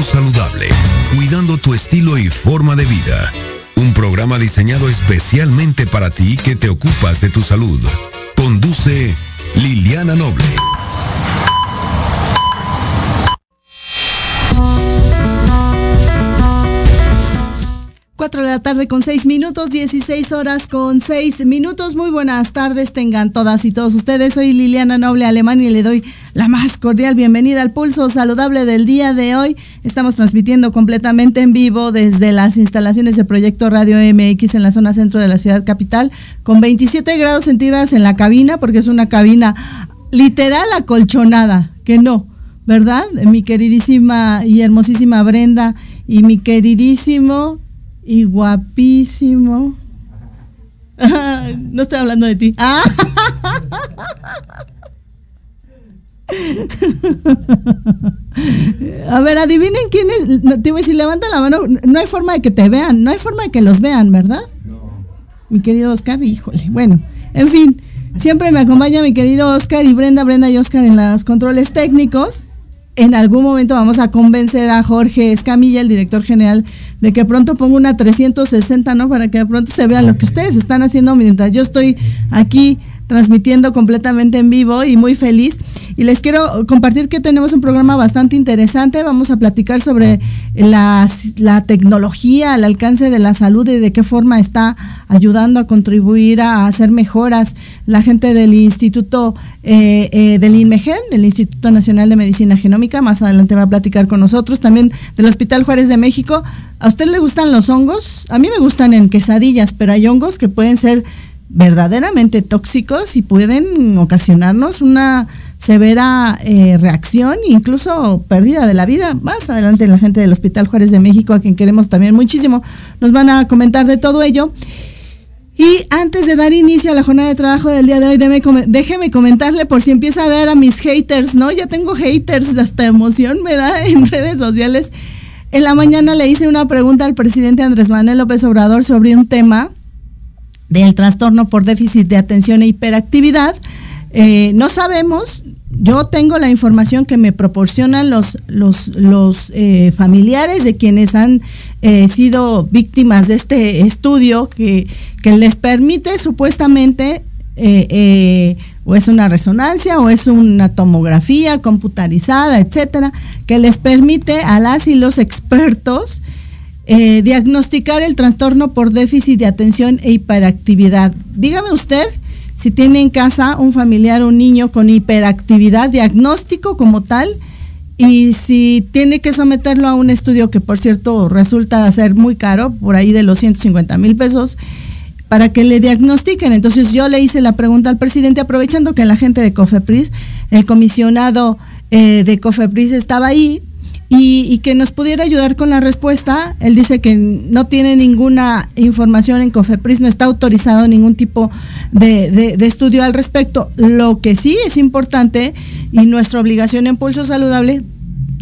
Saludable, cuidando tu estilo y forma de vida. Un programa diseñado especialmente para ti que te ocupas de tu salud. Conduce Liliana Noble. 4 de la tarde con 6 minutos, 16 horas con 6 minutos. Muy buenas tardes tengan todas y todos ustedes. Soy Liliana Noble Alemán y le doy la más cordial bienvenida al pulso saludable del día de hoy. Estamos transmitiendo completamente en vivo desde las instalaciones de Proyecto Radio MX en la zona centro de la ciudad capital con 27 grados centígrados en la cabina porque es una cabina literal acolchonada, que no, ¿verdad? Mi queridísima y hermosísima Brenda y mi queridísimo y guapísimo. no estoy hablando de ti. A ver, adivinen quién es. te voy a decir, levanta la mano. No hay forma de que te vean, no hay forma de que los vean, ¿verdad? Mi querido Oscar, híjole. Bueno, en fin, siempre me acompaña mi querido Oscar y Brenda, Brenda y Oscar en los controles técnicos en algún momento vamos a convencer a Jorge Escamilla, el director general, de que pronto ponga una 360, ¿no? Para que de pronto se vea lo que ustedes están haciendo mientras yo estoy aquí transmitiendo completamente en vivo y muy feliz. Y les quiero compartir que tenemos un programa bastante interesante. Vamos a platicar sobre la, tecnología al alcance de la salud y de qué forma está ayudando a contribuir a hacer mejoras. La gente del Instituto eh, eh, del INMEGEN, del Instituto Nacional de Medicina Genómica, más adelante va a platicar con nosotros. También del Hospital Juárez de México. ¿A usted le gustan los hongos? A mí me gustan en quesadillas, pero hay hongos que pueden ser verdaderamente tóxicos y pueden ocasionarnos una severa eh, reacción incluso pérdida de la vida. Más adelante la gente del Hospital Juárez de México, a quien queremos también muchísimo, nos van a comentar de todo ello. Y antes de dar inicio a la jornada de trabajo del día de hoy, déjeme comentarle por si empieza a ver a mis haters, ¿no? Ya tengo haters, hasta emoción me da en redes sociales. En la mañana le hice una pregunta al presidente Andrés Manuel López Obrador sobre un tema del trastorno por déficit de atención e hiperactividad. Eh, no sabemos, yo tengo la información que me proporcionan los, los, los eh, familiares de quienes han eh, sido víctimas de este estudio que, que les permite supuestamente, o es una resonancia, o es una tomografía computarizada, etcétera, que les permite a las y los expertos eh, diagnosticar el trastorno por déficit de atención e hiperactividad. Dígame usted si tiene en casa un familiar, un niño con hiperactividad, diagnóstico como tal, y si tiene que someterlo a un estudio que por cierto resulta ser muy caro, por ahí de los 150 mil pesos, para que le diagnostiquen. Entonces yo le hice la pregunta al presidente, aprovechando que la gente de COFEPRIS, el comisionado eh, de COFEPRIS estaba ahí, y, que nos pudiera ayudar con la respuesta. Él dice que no tiene ninguna información en COFEPRIS, no está autorizado ningún tipo de, estudio al respecto. Lo que sí es importante y nuestra obligación en Pulso Saludable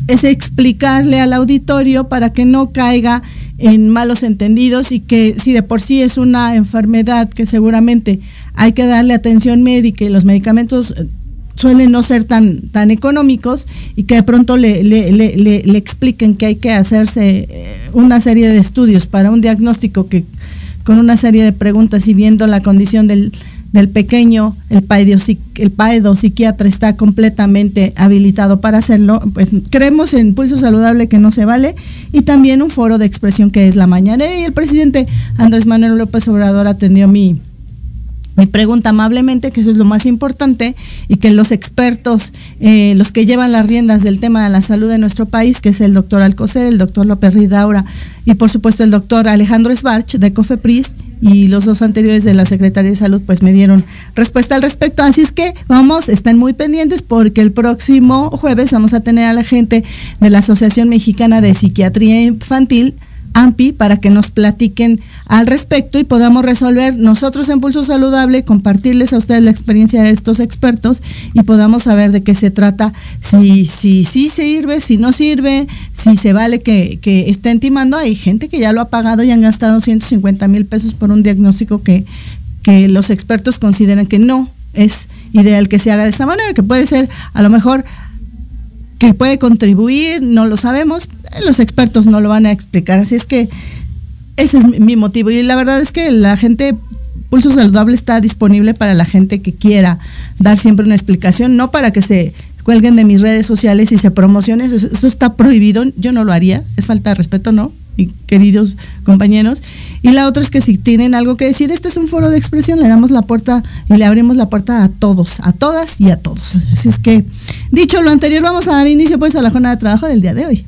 es explicarle al auditorio para que no caiga en malos entendidos y que si de por sí es una enfermedad que seguramente hay que darle atención médica y los medicamentos suelen no ser tan, tan económicos y que de pronto le, le, le, le, expliquen que hay que hacerse eh, una serie de estudios para un diagnóstico que con una serie de preguntas y viendo la condición del, del pequeño, el, el psiquiatra está completamente habilitado para hacerlo, pues creemos en Pulso Saludable que no se vale y también un foro de expresión que es la mañana y el presidente Andrés Manuel López Obrador atendió mi, me pregunta amablemente, que eso es lo más importante, y que los expertos, eh, los que llevan las riendas del tema de la salud de nuestro país, que es el doctor Alcocer, el doctor López Ridaura y por supuesto el doctor Alejandro Sbarch de COFEPRIS y los dos anteriores de la Secretaría de Salud, pues me dieron respuesta al respecto. Así es que vamos, están muy pendientes porque el próximo jueves vamos a tener a la gente de la Asociación Mexicana de Psiquiatría Infantil AMPI para que nos platiquen al respecto y podamos resolver nosotros en Pulso Saludable, compartirles a ustedes la experiencia de estos expertos y podamos saber de qué se trata, si sí si, si sirve, si no sirve, si se vale que, que estén timando. Hay gente que ya lo ha pagado y han gastado 150 mil pesos por un diagnóstico que, que los expertos consideran que no es ideal que se haga de esa manera, que puede ser a lo mejor que puede contribuir, no lo sabemos, los expertos no lo van a explicar, así es que ese es mi motivo y la verdad es que la gente Pulso Saludable está disponible para la gente que quiera dar siempre una explicación, no para que se cuelguen de mis redes sociales y se promocionen, eso, está prohibido, yo no lo haría, es falta de respeto, ¿no? queridos compañeros. Y la otra es que si tienen algo que decir, este es un foro de expresión, le damos la puerta y le abrimos la puerta a todos, a todas y a todos. Así es que, dicho lo anterior, vamos a dar inicio pues a la jornada de trabajo del día de hoy.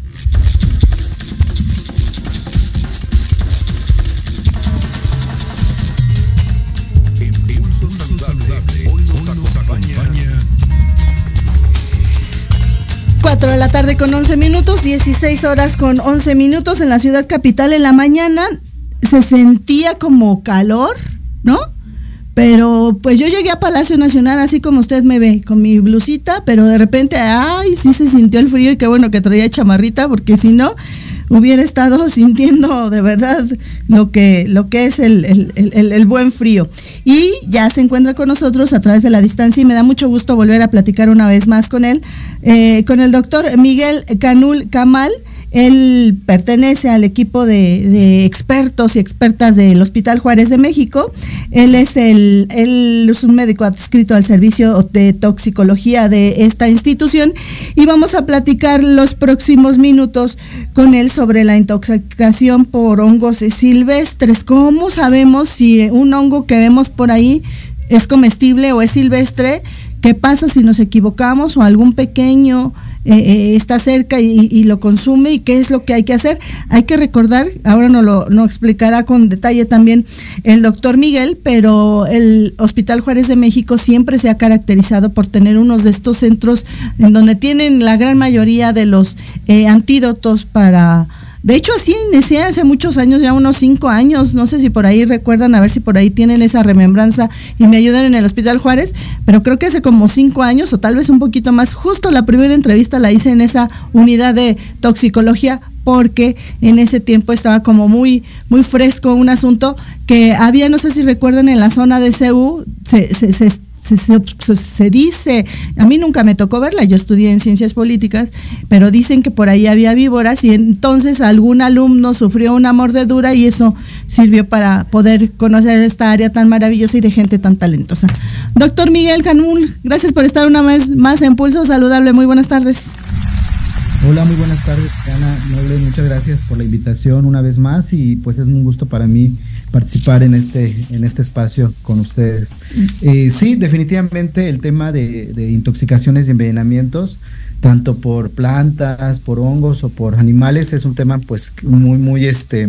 De la tarde con 11 minutos, 16 horas con 11 minutos en la ciudad capital. En la mañana se sentía como calor, ¿no? Pero pues yo llegué a Palacio Nacional así como usted me ve, con mi blusita, pero de repente, ay, sí se sintió el frío y qué bueno que traía chamarrita, porque si no, hubiera estado sintiendo de verdad lo que, lo que es el, buen frío. Y ya se encuentra con nosotros a través de la distancia y me da mucho gusto volver a platicar una vez más con él, eh, con el doctor Miguel Canul Camal. Él pertenece al equipo de, expertos y expertas del Hospital Juárez de México. Él es, el, él es un médico adscrito al servicio de toxicología de esta institución y vamos a platicar los próximos minutos con él sobre la intoxicación por hongos silvestres. ¿Cómo sabemos si un hongo que vemos por ahí es comestible o es silvestre? ¿Qué pasa si nos equivocamos o algún pequeño eh, eh, está cerca y, lo consume y qué es lo que hay que hacer. Hay que recordar, ahora nos lo explicará con detalle también el doctor Miguel, pero el Hospital Juárez de México siempre se ha caracterizado por tener unos de estos centros en donde tienen la gran mayoría de los eh, antídotos para de hecho, así inicié hace muchos años, ya unos cinco años, no sé si por ahí recuerdan, a ver si por ahí tienen esa remembranza y me ayudan en el Hospital Juárez, pero creo que hace como cinco años o tal vez un poquito más, justo la primera entrevista la hice en esa unidad de toxicología porque en ese tiempo estaba como muy muy fresco un asunto que había, no sé si recuerdan, en la zona de CEU, se, se, se, dice, a mí nunca me tocó verla, yo estudié en ciencias políticas, pero dicen que por ahí había víboras y entonces algún alumno sufrió una mordedura y eso sirvió para poder conocer esta área tan maravillosa y de gente tan talentosa. Doctor Miguel Canul, gracias por estar una vez más en Pulso Saludable, muy buenas tardes. Hola, muy buenas tardes, Ana Noble, muchas gracias por la invitación una vez más y pues es un gusto para mí participar en este, en este espacio con ustedes. Eh, sí, definitivamente el tema de, intoxicaciones y envenenamientos, tanto por plantas, por hongos o por animales, es un tema pues muy, muy este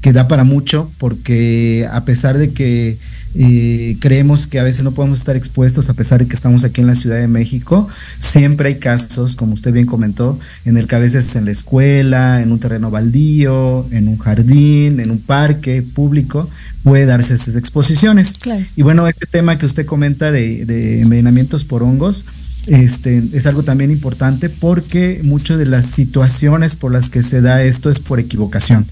que da para mucho, porque a pesar de que y creemos que a veces no podemos estar expuestos a pesar de que estamos aquí en la Ciudad de México. Siempre hay casos, como usted bien comentó, en el que a veces en la escuela, en un terreno baldío, en un jardín, en un parque público, puede darse estas exposiciones. Y bueno, este tema que usted comenta de, de envenenamientos por hongos, este, es algo también importante porque muchas de las situaciones por las que se da esto es por equivocación.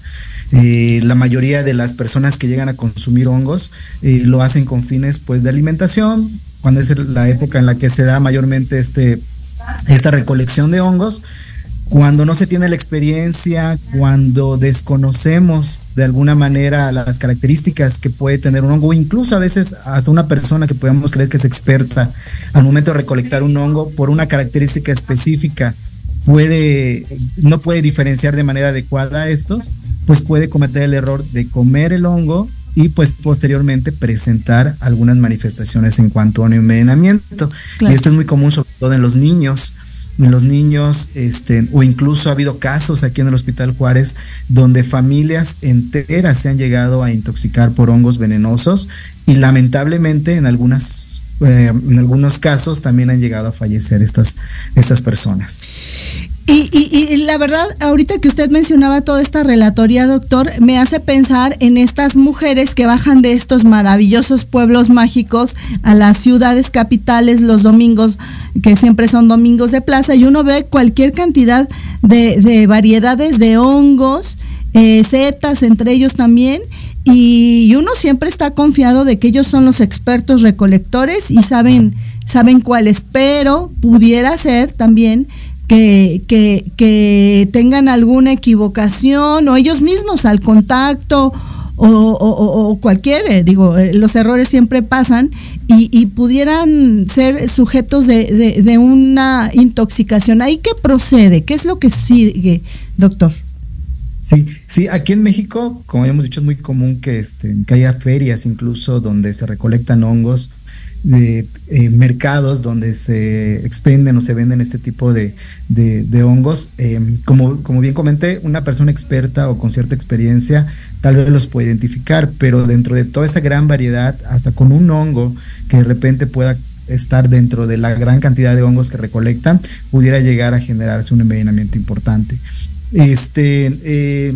Eh, la mayoría de las personas que llegan a consumir hongos eh, lo hacen con fines pues de alimentación, cuando es la época en la que se da mayormente este, esta recolección de hongos cuando no se tiene la experiencia, cuando desconocemos de alguna manera las características que puede tener un hongo, incluso a veces hasta una persona que podemos creer que es experta al momento de recolectar un hongo por una característica específica puede no puede diferenciar de manera adecuada a estos, pues puede cometer el error de comer el hongo y pues posteriormente presentar algunas manifestaciones en cuanto a un envenenamiento. Y esto es muy común sobre todo en los niños en los niños, este, o incluso ha habido casos aquí en el Hospital Juárez donde familias enteras se han llegado a intoxicar por hongos venenosos y lamentablemente en algunas eh, en algunos casos también han llegado a fallecer estas, estas personas. Y, la verdad, ahorita que usted mencionaba toda esta relatoría, doctor, me hace pensar en estas mujeres que bajan de estos maravillosos pueblos mágicos a las ciudades capitales los domingos, que siempre son domingos de plaza, y uno ve cualquier cantidad de, variedades de hongos, eh, setas entre ellos también, y uno siempre está confiado de que ellos son los expertos recolectores y saben, saben cuáles, pero pudiera ser también que, que, tengan alguna equivocación o ellos mismos al contacto o, cualquier, eh, digo, eh, los errores siempre pasan y, pudieran ser sujetos de, de, una intoxicación. ¿Ahí qué procede? ¿Qué es lo que sigue, doctor? Sí, sí, aquí en México, como hemos dicho, es muy común que, este, que haya ferias incluso donde se recolectan hongos de eh, mercados donde se expenden o se venden este tipo de, hongos. Em, como, como bien comenté, una persona experta o con cierta experiencia tal vez los puede identificar, pero dentro de toda esa gran variedad, hasta con un hongo que de repente pueda estar dentro de la gran cantidad de hongos que recolectan, pudiera llegar a generarse un envenenamiento importante. Este, eh,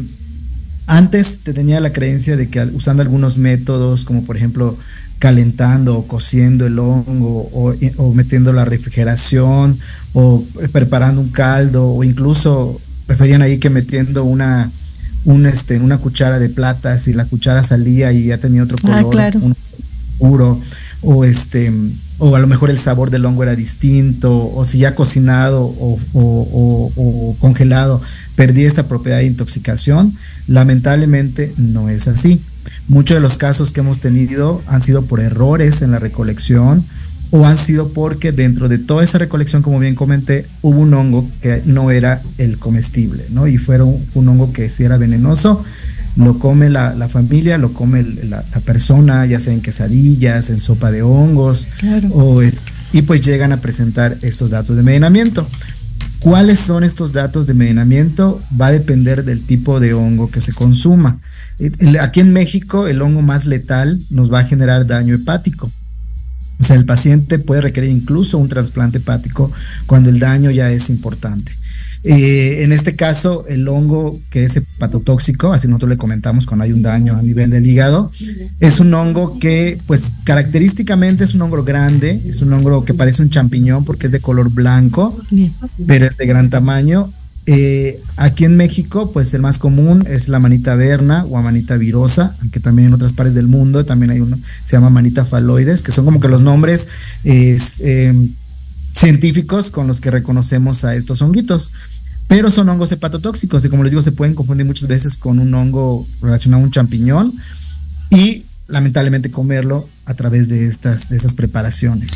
antes te tenía la creencia de que usando algunos métodos, como por ejemplo calentando o cociendo el hongo o, metiendo la refrigeración o preparando un caldo o incluso preferían ahí que metiendo una un este una cuchara de plata si la cuchara salía y ya tenía otro ah, color un puro o este o a lo mejor el sabor del hongo era distinto o si ya cocinado o, o congelado perdía esta propiedad de intoxicación lamentablemente no es así Muchos de los casos que hemos tenido han sido por errores en la recolección o han sido porque dentro de toda esa recolección, como bien comenté, hubo un hongo que no era el comestible, ¿no? Y fue un, hongo que sí era venenoso, lo come la, familia, lo come la, persona, ya sea en quesadillas, en sopa de hongos, o es, y pues llegan a presentar estos datos de envenenamiento. ¿Cuáles son estos datos de envenenamiento? Va a depender del tipo de hongo que se consuma. Aquí en México el hongo más letal nos va a generar daño hepático. O sea, el paciente puede requerir incluso un trasplante hepático cuando el daño ya es importante. Eh, en este caso, el hongo que es hepatotóxico, así nosotros le comentamos cuando hay un daño a nivel del hígado, es un hongo que, pues, característicamente es un hongo grande, es un hongo que parece un champiñón porque es de color blanco, pero es de gran tamaño. Eh, aquí en México, pues el más común es la manita verna o manita virosa, aunque también en otras partes del mundo también hay uno, se llama manita faloides, que son como que los nombres em, científicos con los que reconocemos a estos honguitos. Pero son hongos hepatotóxicos y como les digo, se pueden confundir muchas veces con un hongo relacionado a un champiñón. Y lamentablemente comerlo a través de estas, de esas preparaciones.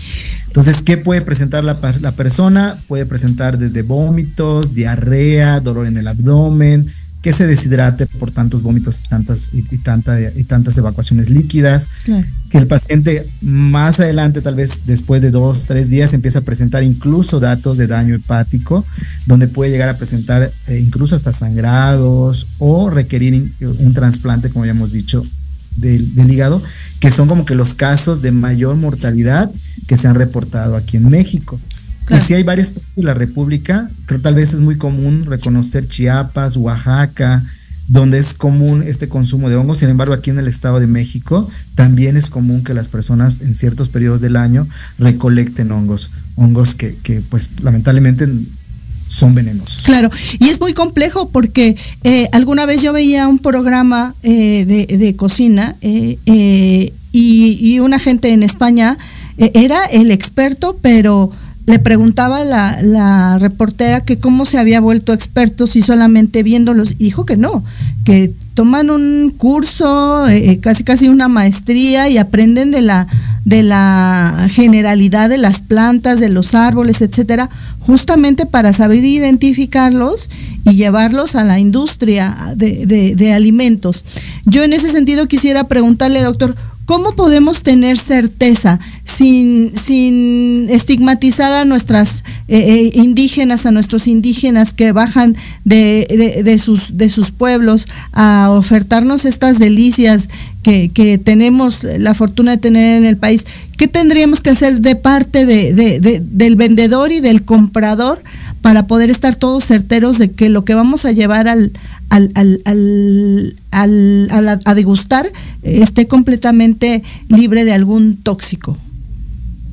Entonces, ¿qué puede presentar la, la, persona? Puede presentar desde vómitos, diarrea, dolor en el abdomen, que se deshidrate por tantos vómitos y tantas, y, tanta, y tantas evacuaciones líquidas, que el paciente más adelante, tal vez después de dos, tres días, empieza a presentar incluso datos de daño hepático, donde puede llegar a presentar eh, incluso hasta sangrados o requerir un trasplante, como ya hemos dicho, del, hígado, que son como que los casos de mayor mortalidad que se han reportado aquí en México. Y si hay varias partes de la República, creo tal vez es muy común reconocer Chiapas, Oaxaca, donde es común este consumo de hongos. Sin embargo, aquí en el Estado de México también es común que las personas en ciertos periodos del año recolecten hongos, hongos que, que pues lamentablemente son venenosos. Claro, y es muy complejo porque eh, alguna vez yo veía un programa eh, de, cocina eh, y, y, una gente en España era el experto, pero le preguntaba la, la reportera que cómo se había vuelto experto si solamente viéndolos, dijo que no, que toman un curso, eh, eh, casi casi una maestría y aprenden de la de la generalidad de las plantas, de los árboles, etcétera, justamente para saber identificarlos y llevarlos a la industria de, de, de alimentos. Yo en ese sentido quisiera preguntarle, doctor, ¿Cómo podemos tener certeza sin, sin estigmatizar a nuestras eh, eh, indígenas, a nuestros indígenas que bajan de, sus, pueblos a ofertarnos estas delicias que, tenemos la fortuna de tener en el país? ¿Qué tendríamos que hacer de parte de, del vendedor y del comprador para poder estar todos certeros de que lo que vamos a llevar al a, degustar esté completamente libre de algún tóxico.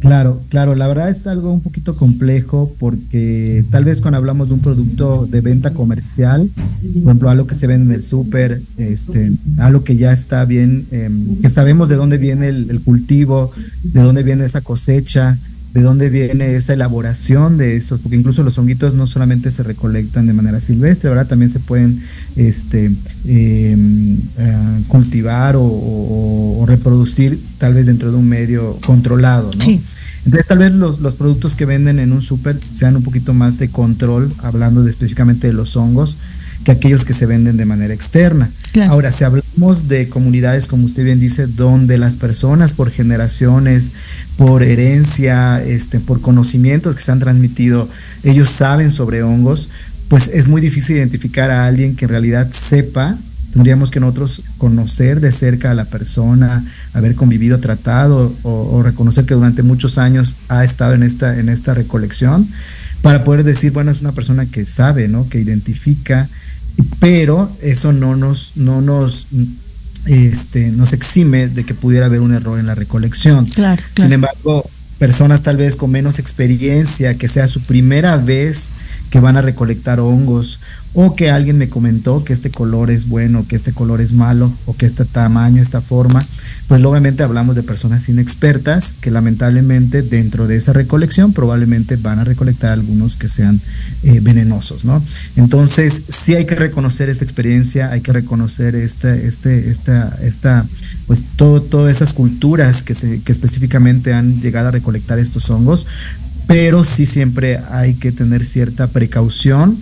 Claro, claro, la verdad es algo un poquito complejo porque tal vez cuando hablamos de un producto de venta comercial, por ejemplo, algo que se vende en el súper, este, algo que ya está bien, eh, que sabemos de dónde viene el, cultivo, de dónde viene esa cosecha, de dónde viene esa elaboración de eso, porque incluso los honguitos no solamente se recolectan de manera silvestre, ahora también se pueden este, em, eh, cultivar o, reproducir tal vez dentro de un medio controlado, ¿no? Entonces tal vez los, los productos que venden en un súper sean un poquito más de control, hablando de, específicamente de los hongos, que aquellos que se venden de manera externa. Ahora, si hablamos de comunidades, como usted bien dice, donde las personas por generaciones, por herencia, este, por conocimientos que se han transmitido, ellos saben sobre hongos, pues es muy difícil identificar a alguien que en realidad sepa. Tendríamos que nosotros conocer de cerca a la persona, haber convivido, tratado o, o reconocer que durante muchos años ha estado en esta, en esta recolección para poder decir, bueno, es una persona que sabe, ¿no? Que identifica, pero eso no nos, no nos, este, nos exime de que pudiera haber un error en la recolección. Claro, Sin embargo, personas tal vez con menos experiencia, que sea su primera vez que van a recolectar hongos o que alguien me comentó que este color es bueno, que este color es malo, o que este tamaño, esta forma, pues obviamente hablamos de personas inexpertas que lamentablemente dentro de esa recolección probablemente van a recolectar algunos que sean eh, venenosos, ¿no? Entonces, sí hay que reconocer esta experiencia, hay que reconocer este, este, esta, esta, pues todo, todas esas culturas que, se, que específicamente han llegado a recolectar estos hongos, pero sí siempre hay que tener cierta precaución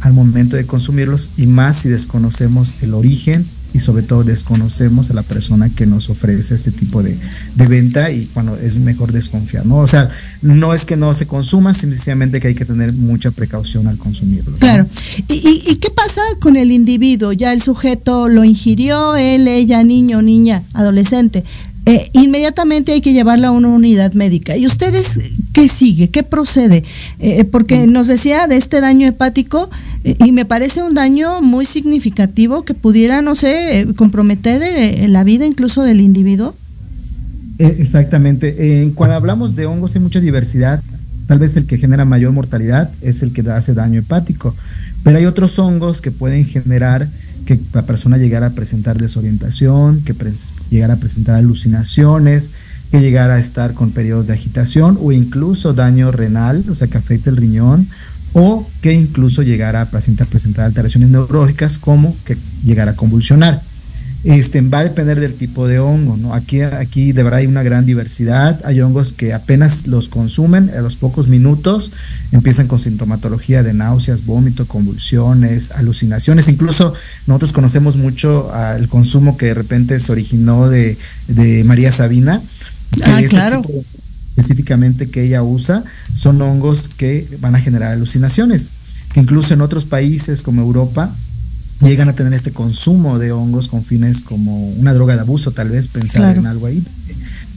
al momento de consumirlos y más si desconocemos el origen y sobre todo desconocemos a la persona que nos ofrece este tipo de, de, venta y cuando es mejor desconfiar, ¿no? O sea, no es que no se consuma, simplemente que hay que tener mucha precaución al consumirlo. Claro. ¿Y, ¿Y, y, qué pasa con el individuo? Ya el sujeto lo ingirió, él, ella, niño, niña, adolescente. Eh, inmediatamente hay que llevarla a una unidad médica. ¿Y ustedes qué sigue? ¿Qué procede? Eh, porque nos decía de este daño hepático eh, y me parece un daño muy significativo que pudiera, no sé, comprometer eh, la vida incluso del individuo. Exactamente. cuando hablamos de hongos hay mucha diversidad. Tal vez el que genera mayor mortalidad es el que hace daño hepático. Pero hay otros hongos que pueden generar que la persona llegara a presentar desorientación, que llegara a presentar alucinaciones, que llegara a estar con periodos de agitación o incluso daño renal, o sea, que afecte el riñón, o que incluso llegara a presentar, presentar alteraciones neurológicas como que llegara a convulsionar. Este, va a depender del tipo de hongo, ¿no? Aquí, aquí de verdad hay una gran diversidad, hay hongos que apenas los consumen, a los pocos minutos empiezan con sintomatología de náuseas, vómito, convulsiones, alucinaciones, incluso nosotros conocemos mucho el consumo que de repente se originó de, de María Sabina. Ah, este claro. específicamente que ella usa, son hongos que van a generar alucinaciones, que incluso en otros países como Europa, llegan a tener este consumo de hongos con fines como una droga de abuso, tal vez pensar claro. en algo ahí.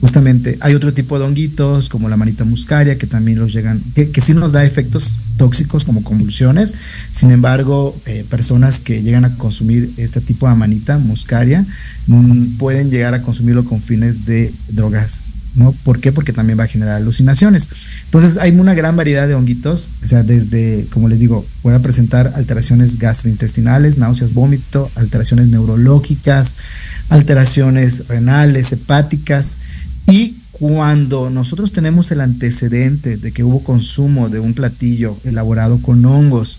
Justamente hay otro tipo de honguitos como la manita muscaria que también los llegan, que, que sí nos da efectos tóxicos como convulsiones. Sin embargo, eh, personas que llegan a consumir este tipo de manita muscaria mmm, pueden llegar a consumirlo con fines de drogas ¿no? ¿Por qué? Porque también va a generar alucinaciones. Entonces hay una gran variedad de honguitos, o sea, desde, como les digo, puede presentar alteraciones gastrointestinales, náuseas, vómito, alteraciones neurológicas, alteraciones renales, hepáticas y cuando nosotros tenemos el antecedente de que hubo consumo de un platillo elaborado con hongos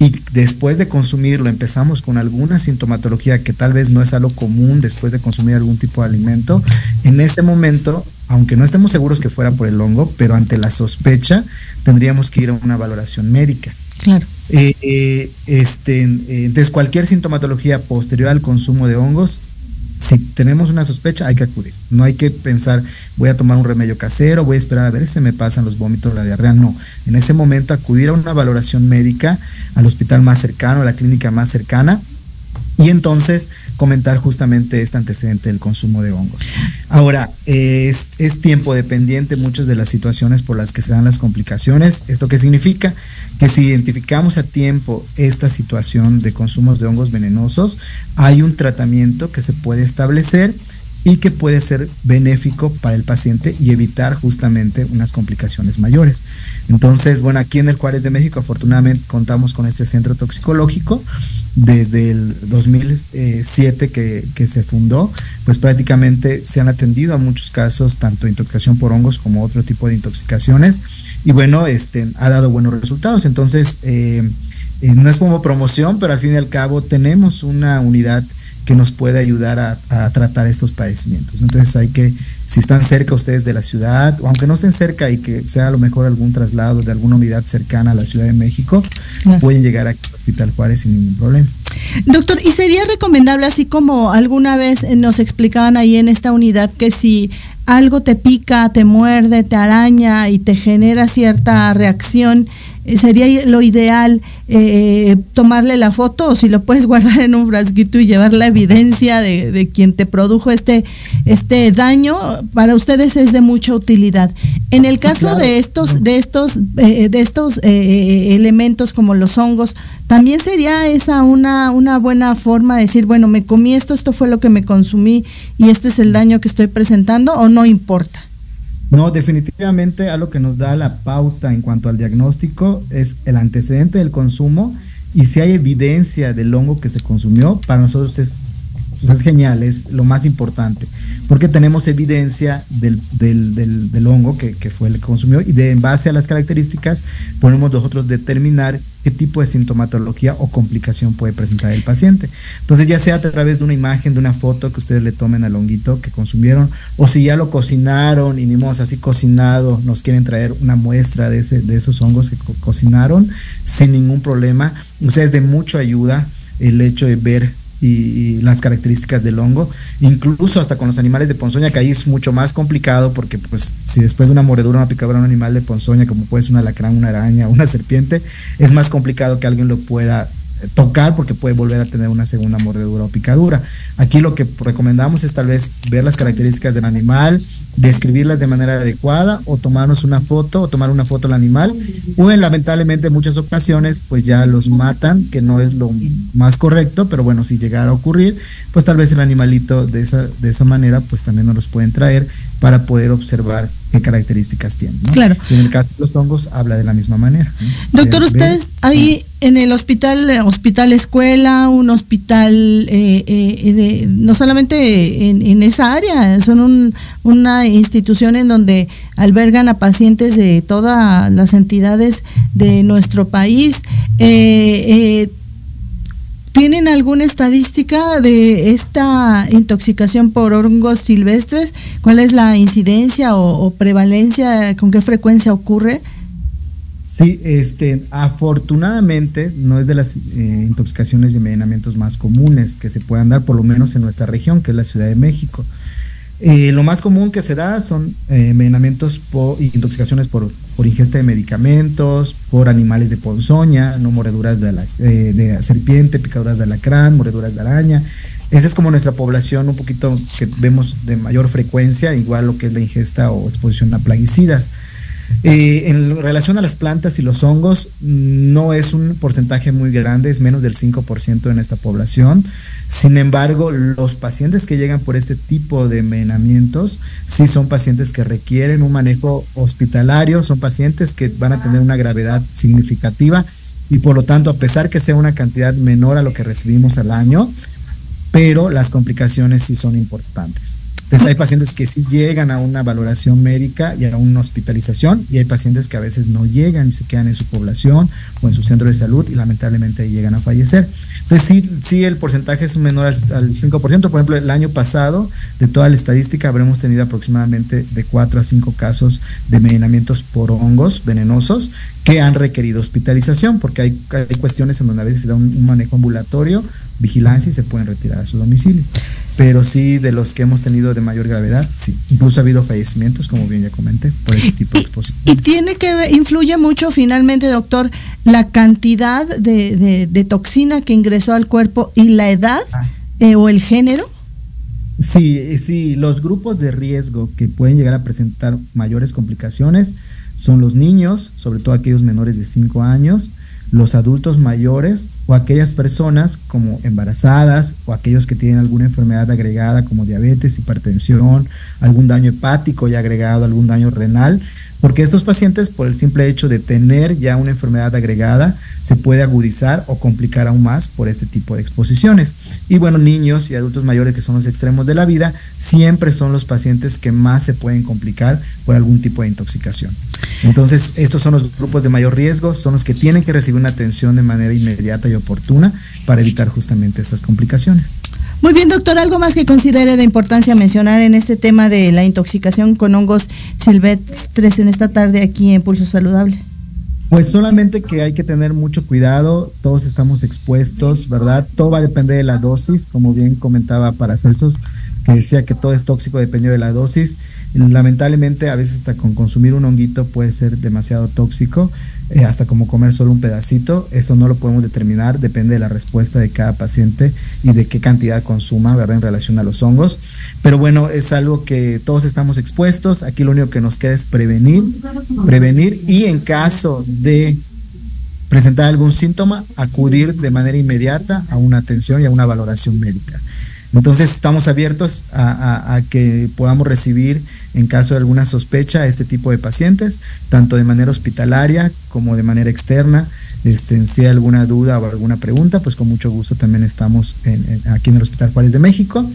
y después de consumirlo empezamos con alguna sintomatología que tal vez no es algo común después de consumir algún tipo de alimento, en ese momento, aunque no estemos seguros que fuera por el hongo, pero ante la sospecha tendríamos que ir a una valoración médica. Claro. Eh, eh, este, eh, entonces, cualquier sintomatología posterior al consumo de hongos si tenemos una sospecha, hay que acudir. No hay que pensar, voy a tomar un remedio casero, voy a esperar a ver si me pasan los vómitos, la diarrea. No. En ese momento, acudir a una valoración médica al hospital más cercano, a la clínica más cercana, y entonces comentar justamente este antecedente del consumo de hongos. Ahora, es, es, tiempo dependiente muchas de las situaciones por las que se dan las complicaciones. ¿Esto qué significa? Que si identificamos a tiempo esta situación de consumos de hongos venenosos, hay un tratamiento que se puede establecer y que puede ser benéfico para el paciente y evitar justamente unas complicaciones mayores. Entonces, bueno, aquí en el Juárez de México afortunadamente contamos con este centro toxicológico desde el 2007 que, que, se fundó, pues prácticamente se han atendido a muchos casos, tanto intoxicación por hongos como otro tipo de intoxicaciones, y bueno, este, ha dado buenos resultados. Entonces, eh, eh, no es como promoción, pero al fin y al cabo tenemos una unidad que nos puede ayudar a, tratar estos padecimientos. Entonces hay que, si están cerca ustedes de la ciudad, o aunque no estén cerca y que sea a lo mejor algún traslado de alguna unidad cercana a la Ciudad de México, pueden llegar aquí al Hospital Juárez sin ningún problema. Doctor, ¿y sería recomendable, así como alguna vez nos explicaban ahí en esta unidad, que si algo te pica, te muerde, te araña y te genera cierta reacción, sería lo ideal eh, tomarle la foto o si lo puedes guardar en un frasquito y llevar la evidencia de, de, quien te produjo este, este daño, para ustedes es de mucha utilidad. En el caso de estos, de estos, eh, de estos elementos como los hongos, también sería esa una, una buena forma de decir, bueno, me comí esto, esto fue lo que me consumí y este es el daño que estoy presentando o no importa. No, definitivamente algo que nos da la pauta en cuanto al diagnóstico es el antecedente del consumo y si hay evidencia del hongo que se consumió, para nosotros es, pues es genial, es lo más importante, porque tenemos evidencia del, del, del, hongo que, que, fue el que consumió y de en base a las características podemos nosotros determinar qué tipo de sintomatología o complicación puede presentar el paciente. Entonces, ya sea a través de una imagen, de una foto que ustedes le tomen al honguito que consumieron, o si ya lo cocinaron y ni así cocinado, nos quieren traer una muestra de, ese, de esos hongos que cocinaron sin ningún problema. O sea, es de mucha ayuda el hecho de ver y, las características del hongo, incluso hasta con los animales de ponzoña, que ahí es mucho más complicado porque pues si después de una mordedura, una picadura un animal de ponzoña, como puede ser un alacrán, una araña, una serpiente, es más complicado que alguien lo pueda tocar porque puede volver a tener una segunda mordedura o picadura. Aquí lo que recomendamos es tal vez ver las características del animal, describirlas de manera adecuada o tomarnos una foto o tomar una foto del animal. O en, lamentablemente en muchas ocasiones pues ya los matan que no es lo más correcto pero bueno si llegara a ocurrir pues tal vez el animalito de esa, de esa manera pues también nos los pueden traer para poder observar qué características tienen. Claro. en el caso de los hongos habla de la misma manera. Doctor, ustedes ahí en el hospital, hospital escuela, un hospital eh, eh, de, no solamente en, esa área, son una institución en donde albergan a pacientes de todas las entidades de nuestro país. Eh, ¿Tienen alguna estadística de esta intoxicación por hongos silvestres? ¿Cuál es la incidencia o, prevalencia? ¿Con qué frecuencia ocurre? Sí, este, afortunadamente no es de las eh, intoxicaciones y envenenamientos más comunes que se puedan dar, por lo menos en nuestra región, que es la Ciudad de México. Eh, lo más común que se da son eh, envenenamientos por, intoxicaciones por, ingesta de medicamentos, por animales de ponzoña, no mordeduras de, eh, serpiente, picaduras de alacrán, mordeduras de araña. Esa es como nuestra población un poquito que vemos de mayor frecuencia, igual lo que es la ingesta o exposición a plaguicidas. Eh, en relación a las plantas y los hongos, no es un porcentaje muy grande, es menos del 5% de nuestra población. Sin embargo, los pacientes que llegan por este tipo de envenenamientos, sí son pacientes que requieren un manejo hospitalario, son pacientes que van a tener una gravedad significativa y por lo tanto, a pesar que sea una cantidad menor a lo que recibimos al año, pero las complicaciones sí son importantes. Entonces hay pacientes que sí llegan a una valoración médica y a una hospitalización y hay pacientes que a veces no llegan y se quedan en su población o en su centro de salud y lamentablemente llegan a fallecer. Entonces sí, sí el porcentaje es menor al, 5%. Por ejemplo, el año pasado de toda la estadística habremos tenido aproximadamente de 4 a 5 casos de envenenamientos por hongos venenosos que han requerido hospitalización porque hay, hay cuestiones en donde a veces se da un manejo ambulatorio vigilancia y se pueden retirar a su domicilio. Pero sí, de los que hemos tenido de mayor gravedad, sí. Incluso ha habido fallecimientos, como bien ya comenté, por ese tipo de exposición. Y tiene que, influye mucho finalmente, doctor, la cantidad de, toxina que ingresó al cuerpo y la edad ah. eh, o el género. Sí, sí, los grupos de riesgo que pueden llegar a presentar mayores complicaciones son los niños, sobre todo aquellos menores de 5 años, los adultos mayores o aquellas personas como embarazadas o aquellos que tienen alguna enfermedad agregada como diabetes, hipertensión, algún daño hepático y agregado, algún daño renal, porque estos pacientes por el simple hecho de tener ya una enfermedad agregada se puede agudizar o complicar aún más por este tipo de exposiciones. Y bueno, niños y adultos mayores que son los extremos de la vida siempre son los pacientes que más se pueden complicar por algún tipo de intoxicación. Entonces, estos son los grupos de mayor riesgo, son los que tienen que recibir una atención de manera inmediata y oportuna para evitar justamente estas complicaciones. Muy bien, doctor, ¿algo más que considere de importancia mencionar en este tema de la intoxicación con hongos silvestres en esta tarde aquí en Pulso Saludable? Pues solamente que hay que tener mucho cuidado, todos estamos expuestos, ¿verdad? Todo va a depender de la dosis, como bien comentaba Paracelsus, que decía que todo es tóxico dependiendo de la dosis. Lamentablemente, a veces hasta con consumir un honguito puede ser demasiado tóxico, eh, hasta como comer solo un pedacito. Eso no lo podemos determinar, depende de la respuesta de cada paciente y de qué cantidad consuma, ¿verdad? En relación a los hongos. Pero bueno, es algo que todos estamos expuestos. Aquí lo único que nos queda es prevenir, prevenir y en caso de presentar algún síntoma, acudir de manera inmediata a una atención y a una valoración médica. Entonces estamos abiertos a, que podamos recibir en caso de alguna sospecha a este tipo de pacientes, tanto de manera hospitalaria como de manera externa. Este, si hay alguna duda o alguna pregunta, pues con mucho gusto también estamos aquí en el Hospital Juárez de México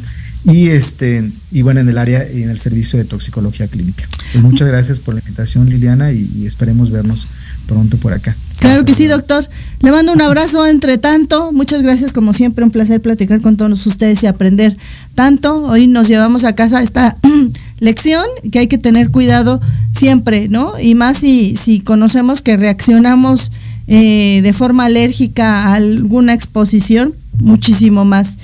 y este y bueno en el área y en el servicio de toxicología clínica. Pues muchas gracias por la invitación Liliana y esperemos vernos pronto por acá. Claro que sí, doctor. Le mando un abrazo entre tanto. Muchas gracias, como siempre, un placer platicar con todos ustedes y aprender tanto. Hoy nos llevamos a casa esta lección que hay que tener cuidado siempre, ¿no? Y más si, si conocemos que reaccionamos eh, de forma alérgica a alguna exposición, muchísimo más.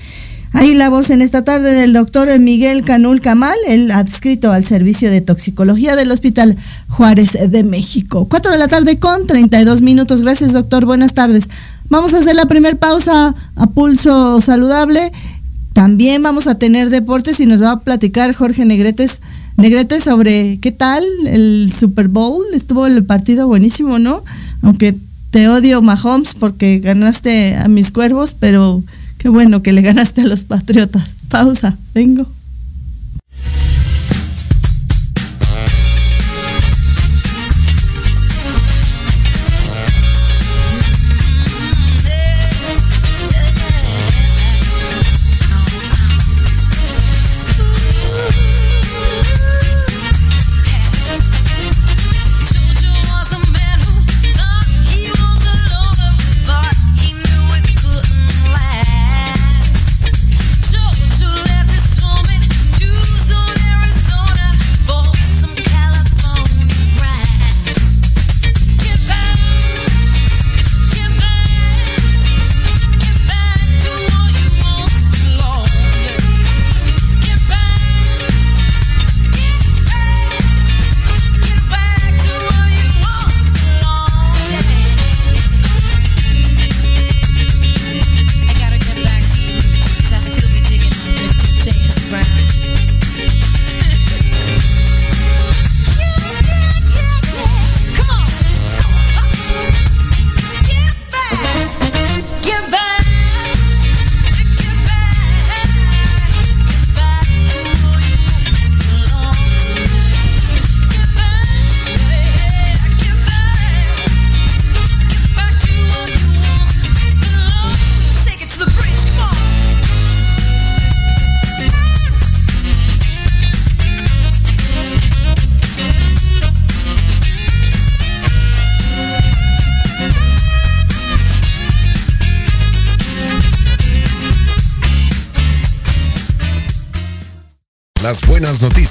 Ahí la voz en esta tarde del doctor Miguel Canul Camal, el adscrito al servicio de toxicología del Hospital Juárez de México. Cuatro de la tarde con 32 minutos. Gracias, doctor. Buenas tardes. Vamos a hacer la primera pausa a pulso saludable. También vamos a tener deportes y nos va a platicar Jorge Negretes, Negrete sobre qué tal el Super Bowl. Estuvo el partido buenísimo, ¿no? Aunque te odio, Mahomes, porque ganaste a mis cuervos, pero Qué bueno que le ganaste a los Patriotas. Pausa, vengo.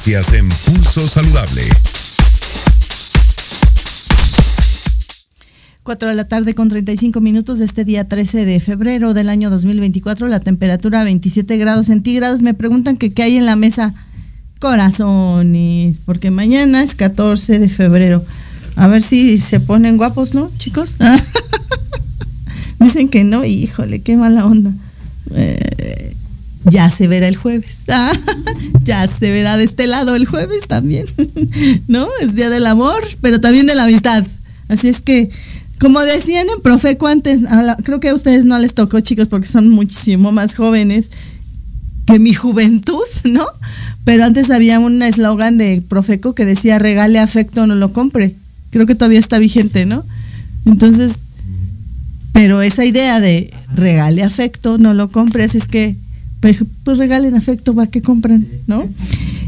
Noticias en Pulso Saludable. 4 de la tarde con 35 minutos de este día 13 de febrero del año 2024, la temperatura 27 grados centígrados. Me preguntan que qué hay en la mesa corazones, porque mañana es 14 de febrero. A ver si se ponen guapos, ¿no, chicos? Dicen que no, híjole, qué mala onda. Eh, ya se verá el jueves. ya se verá de este lado el jueves también. ¿No? Es día del amor, pero también de la amistad. Así es que, como decían en Profeco antes, creo que a ustedes no les tocó, chicos, porque son muchísimo más jóvenes que mi juventud, ¿no? Pero antes había un eslogan de Profeco que decía regale afecto, no lo compre. Creo que todavía está vigente, ¿no? Entonces, pero esa idea de regale afecto, no lo compres, es que pues, pues regalen afecto, ¿para qué compran? ¿No?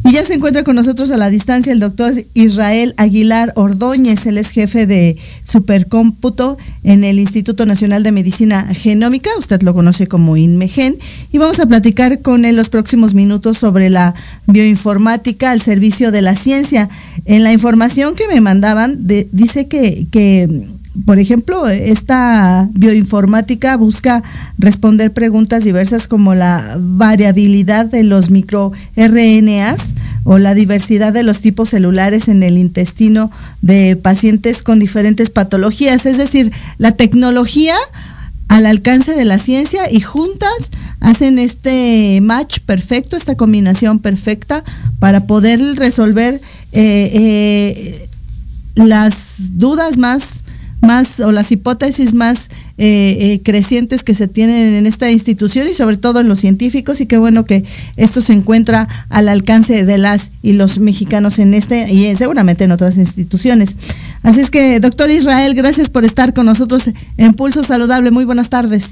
Y ya se encuentra con nosotros a la distancia el doctor Israel Aguilar Ordóñez, él es jefe de supercómputo en el Instituto Nacional de Medicina Genómica, usted lo conoce como INMEGEN, y vamos a platicar con él los próximos minutos sobre la bioinformática al servicio de la ciencia. En la información que me mandaban, dice que, que por ejemplo, esta bioinformática busca responder preguntas diversas como la variabilidad de los microRNAs o la diversidad de los tipos celulares en el intestino de pacientes con diferentes patologías. Es decir, la tecnología al alcance de la ciencia y juntas hacen este match perfecto, esta combinación perfecta para poder resolver eh, eh, las dudas más más o las hipótesis más eh, eh, crecientes que se tienen en esta institución y sobre todo en los científicos y qué bueno que esto se encuentra al alcance de las y los mexicanos en este y seguramente en otras instituciones. Así es que, doctor Israel, gracias por estar con nosotros en Pulso Saludable. Muy buenas tardes.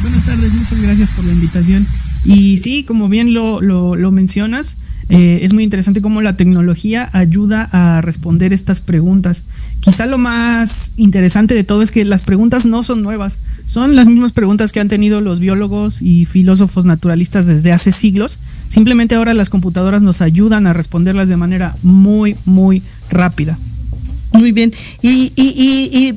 Buenas tardes, muchas gracias por la invitación. Y sí, como bien lo, lo mencionas, eh, es muy interesante cómo la tecnología ayuda a responder estas preguntas. Quizá lo más interesante de todo es que las preguntas no son nuevas, son las mismas preguntas que han tenido los biólogos y filósofos naturalistas desde hace siglos. Simplemente ahora las computadoras nos ayudan a responderlas de manera muy, muy rápida. Muy bien. Y, y, y,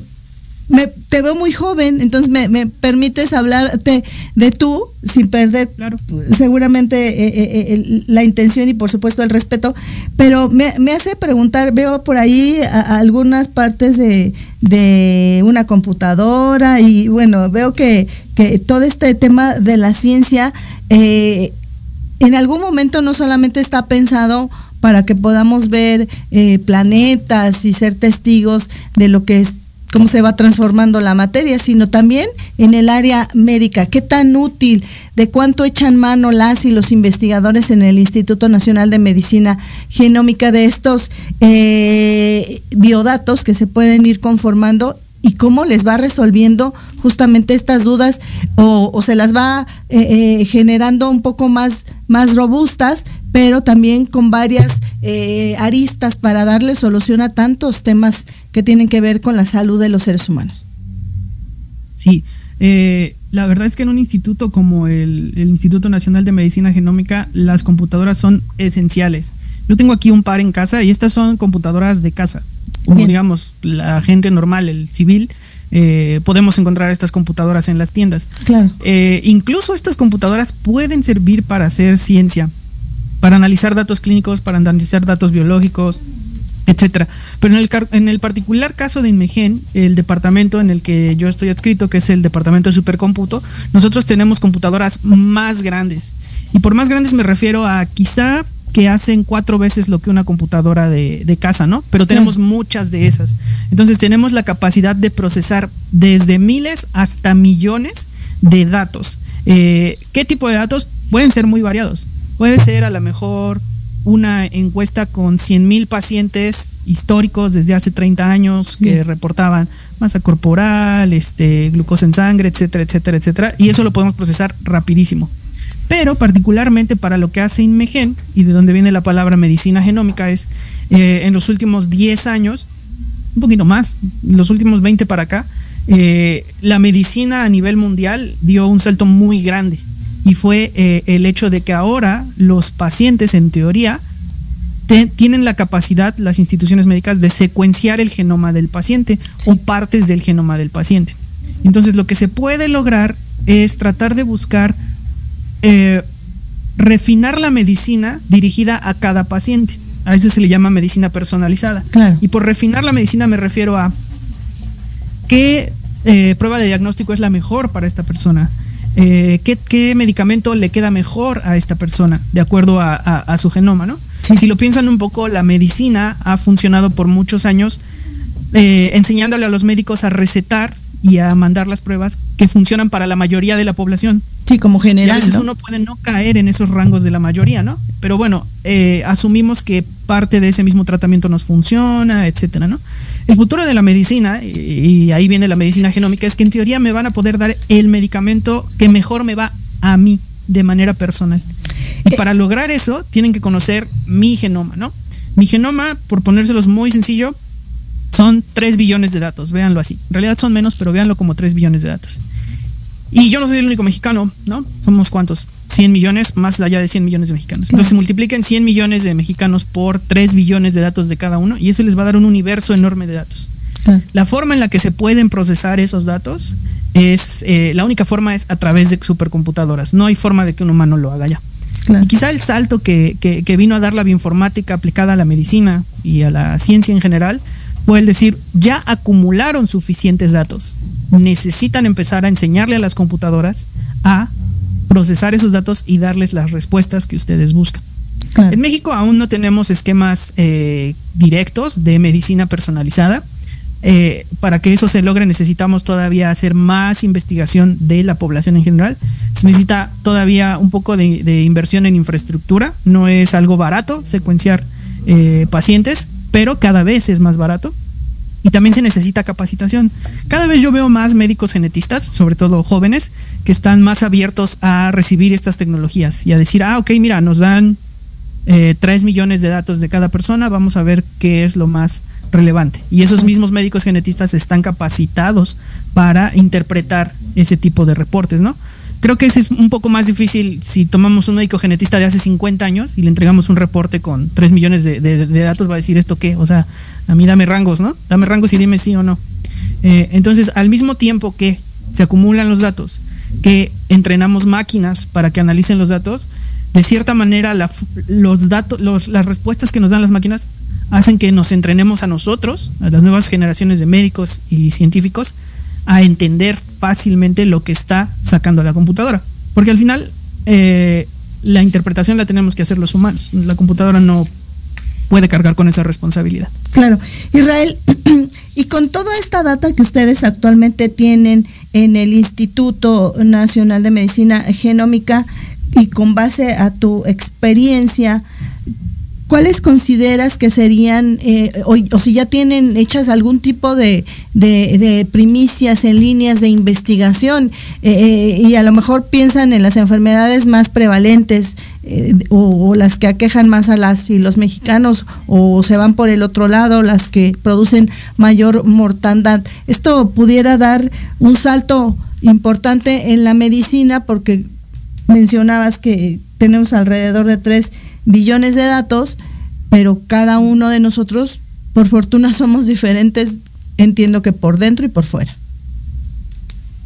me, te veo muy joven, entonces me, me permites hablarte de tú sin perder claro. seguramente eh, eh, eh, la intención y por supuesto el respeto, pero me, me hace preguntar, veo por ahí algunas partes de, de, una computadora y bueno, veo que, que, todo este tema de la ciencia en algún momento no solamente está pensado para que podamos ver planetas y ser testigos de lo que es cómo se va transformando la materia, sino también en el área médica. ¿Qué tan útil, de cuánto echan mano las y los investigadores en el Instituto Nacional de Medicina Genómica de estos eh, biodatos que se pueden ir conformando y cómo les va resolviendo justamente estas dudas o, se las va eh, eh, generando un poco más, más robustas, pero también con varias aristas para darle solución a tantos temas que tienen que ver con la salud de los seres humanos. Sí, la verdad es que en un instituto como el, el, Instituto Nacional de Medicina Genómica, las computadoras son esenciales. Yo tengo aquí un par en casa y estas son computadoras de casa como digamos la gente normal, el civil, eh, podemos encontrar estas computadoras en las tiendas. Claro. Eh, incluso estas computadoras pueden servir para hacer ciencia, para analizar datos clínicos, para analizar datos biológicos, etcétera. Pero en el, en el particular caso de Inmegen, el departamento en el que yo estoy adscrito, que es el departamento de supercómputo, nosotros tenemos computadoras más grandes. Y por más grandes me refiero a quizá que hacen cuatro veces lo que una computadora de, casa, ¿no? Pero tenemos muchas de esas. Entonces tenemos la capacidad de procesar desde miles hasta millones de datos. Eh, ¿Qué tipo de datos? Pueden ser muy variados. Puede ser a lo mejor una encuesta con 100 mil pacientes históricos desde hace 30 años que reportaban masa corporal, este, glucosa en sangre, etcétera, etcétera, etcétera. Y eso lo podemos procesar rapidísimo pero particularmente para lo que hace Inmegen y de donde viene la palabra medicina genómica es eh, en los últimos 10 años, un poquito más, los últimos 20 para acá, eh, la medicina a nivel mundial dio un salto muy grande. Y fue eh, el hecho de que ahora los pacientes, en teoría, tienen la capacidad, las instituciones médicas, de secuenciar el genoma del paciente o partes del genoma del paciente. Entonces, lo que se puede lograr es tratar de buscar eh, refinar la medicina dirigida a cada paciente. A eso se le llama medicina personalizada. Y por refinar la medicina me refiero a qué eh, prueba de diagnóstico es la mejor para esta persona. Eh, ¿qué, medicamento le queda mejor a esta persona de acuerdo a, su genoma, ¿no? Si lo piensan un poco, la medicina ha funcionado por muchos años eh, enseñándole a los médicos a recetar y a mandar las pruebas que funcionan para la mayoría de la población. Sí, como general. a veces uno puede no caer en esos rangos de la mayoría, ¿no? Pero bueno, eh, asumimos que parte de ese mismo tratamiento nos funciona, etcétera, ¿no? El futuro de la medicina, y, ahí viene la medicina genómica, es que en teoría me van a poder dar el medicamento que mejor me va a mí de manera personal. Y eh, para lograr eso, tienen que conocer mi genoma, ¿no? Mi genoma, por ponérselos muy sencillo, son 3 billones de datos, véanlo así. En realidad son menos, pero véanlo como 3 billones de datos. Y yo no soy el único mexicano, ¿no? Somos cuántos? 100 millones, más allá de 100 millones de mexicanos. Entonces multipliquen 100 millones de mexicanos por 3 billones de datos de cada uno y eso les va a dar un universo enorme de datos. La forma en la que se pueden procesar esos datos es, eh, la única forma es a través de supercomputadoras. No hay forma de que un humano lo haga ya. Y quizá el salto que, que, vino a dar la bioinformática aplicada a la medicina y a la ciencia en general fue el decir, ya acumularon suficientes datos. Necesitan empezar a enseñarle a las computadoras a procesar esos datos y darles las respuestas que ustedes buscan. En México aún no tenemos esquemas eh, directos de medicina personalizada. Eh, para que eso se logre necesitamos todavía hacer más investigación de la población en general. Se necesita todavía un poco de, inversión en infraestructura. No es algo barato secuenciar eh, pacientes, pero cada vez es más barato. Y también se necesita capacitación. Cada vez yo veo más médicos genetistas, sobre todo jóvenes, que están más abiertos a recibir estas tecnologías y a decir, ah, ok, mira, nos dan eh, 3 millones de datos de cada persona, vamos a ver qué es lo más relevante. Y esos mismos médicos genetistas están capacitados para interpretar ese tipo de reportes, ¿no? Creo que ese es un poco más difícil si tomamos un médico genetista de hace 50 años y le entregamos un reporte con 3 millones de, datos, va a decir esto qué, o sea, a mí dame rangos, ¿no? Dame rangos y dime sí o no. Eh, entonces, al mismo tiempo que se acumulan los datos, que entrenamos máquinas para que analicen los datos, de cierta manera los datos, las respuestas que nos dan las máquinas hacen que nos entrenemos a nosotros, a las nuevas generaciones de médicos y científicos, a entender fácilmente lo que está sacando la computadora. Porque al final eh, la interpretación la tenemos que hacer los humanos. La computadora no puede cargar con esa responsabilidad. Claro. Israel, y con toda esta data que ustedes actualmente tienen en el Instituto Nacional de Medicina Genómica y con base a tu experiencia, ¿cuáles consideras que serían, eh, o, si ya tienen hechas algún tipo de, primicias en líneas de investigación eh, eh, y a lo mejor piensan en las enfermedades más prevalentes o, las que aquejan más a las y los mexicanos o se van por el otro lado, las que producen mayor mortandad? Esto pudiera dar un salto importante en la medicina porque mencionabas que tenemos alrededor de tres billones de datos, pero cada uno de nosotros, por fortuna, somos diferentes, entiendo que por dentro y por fuera.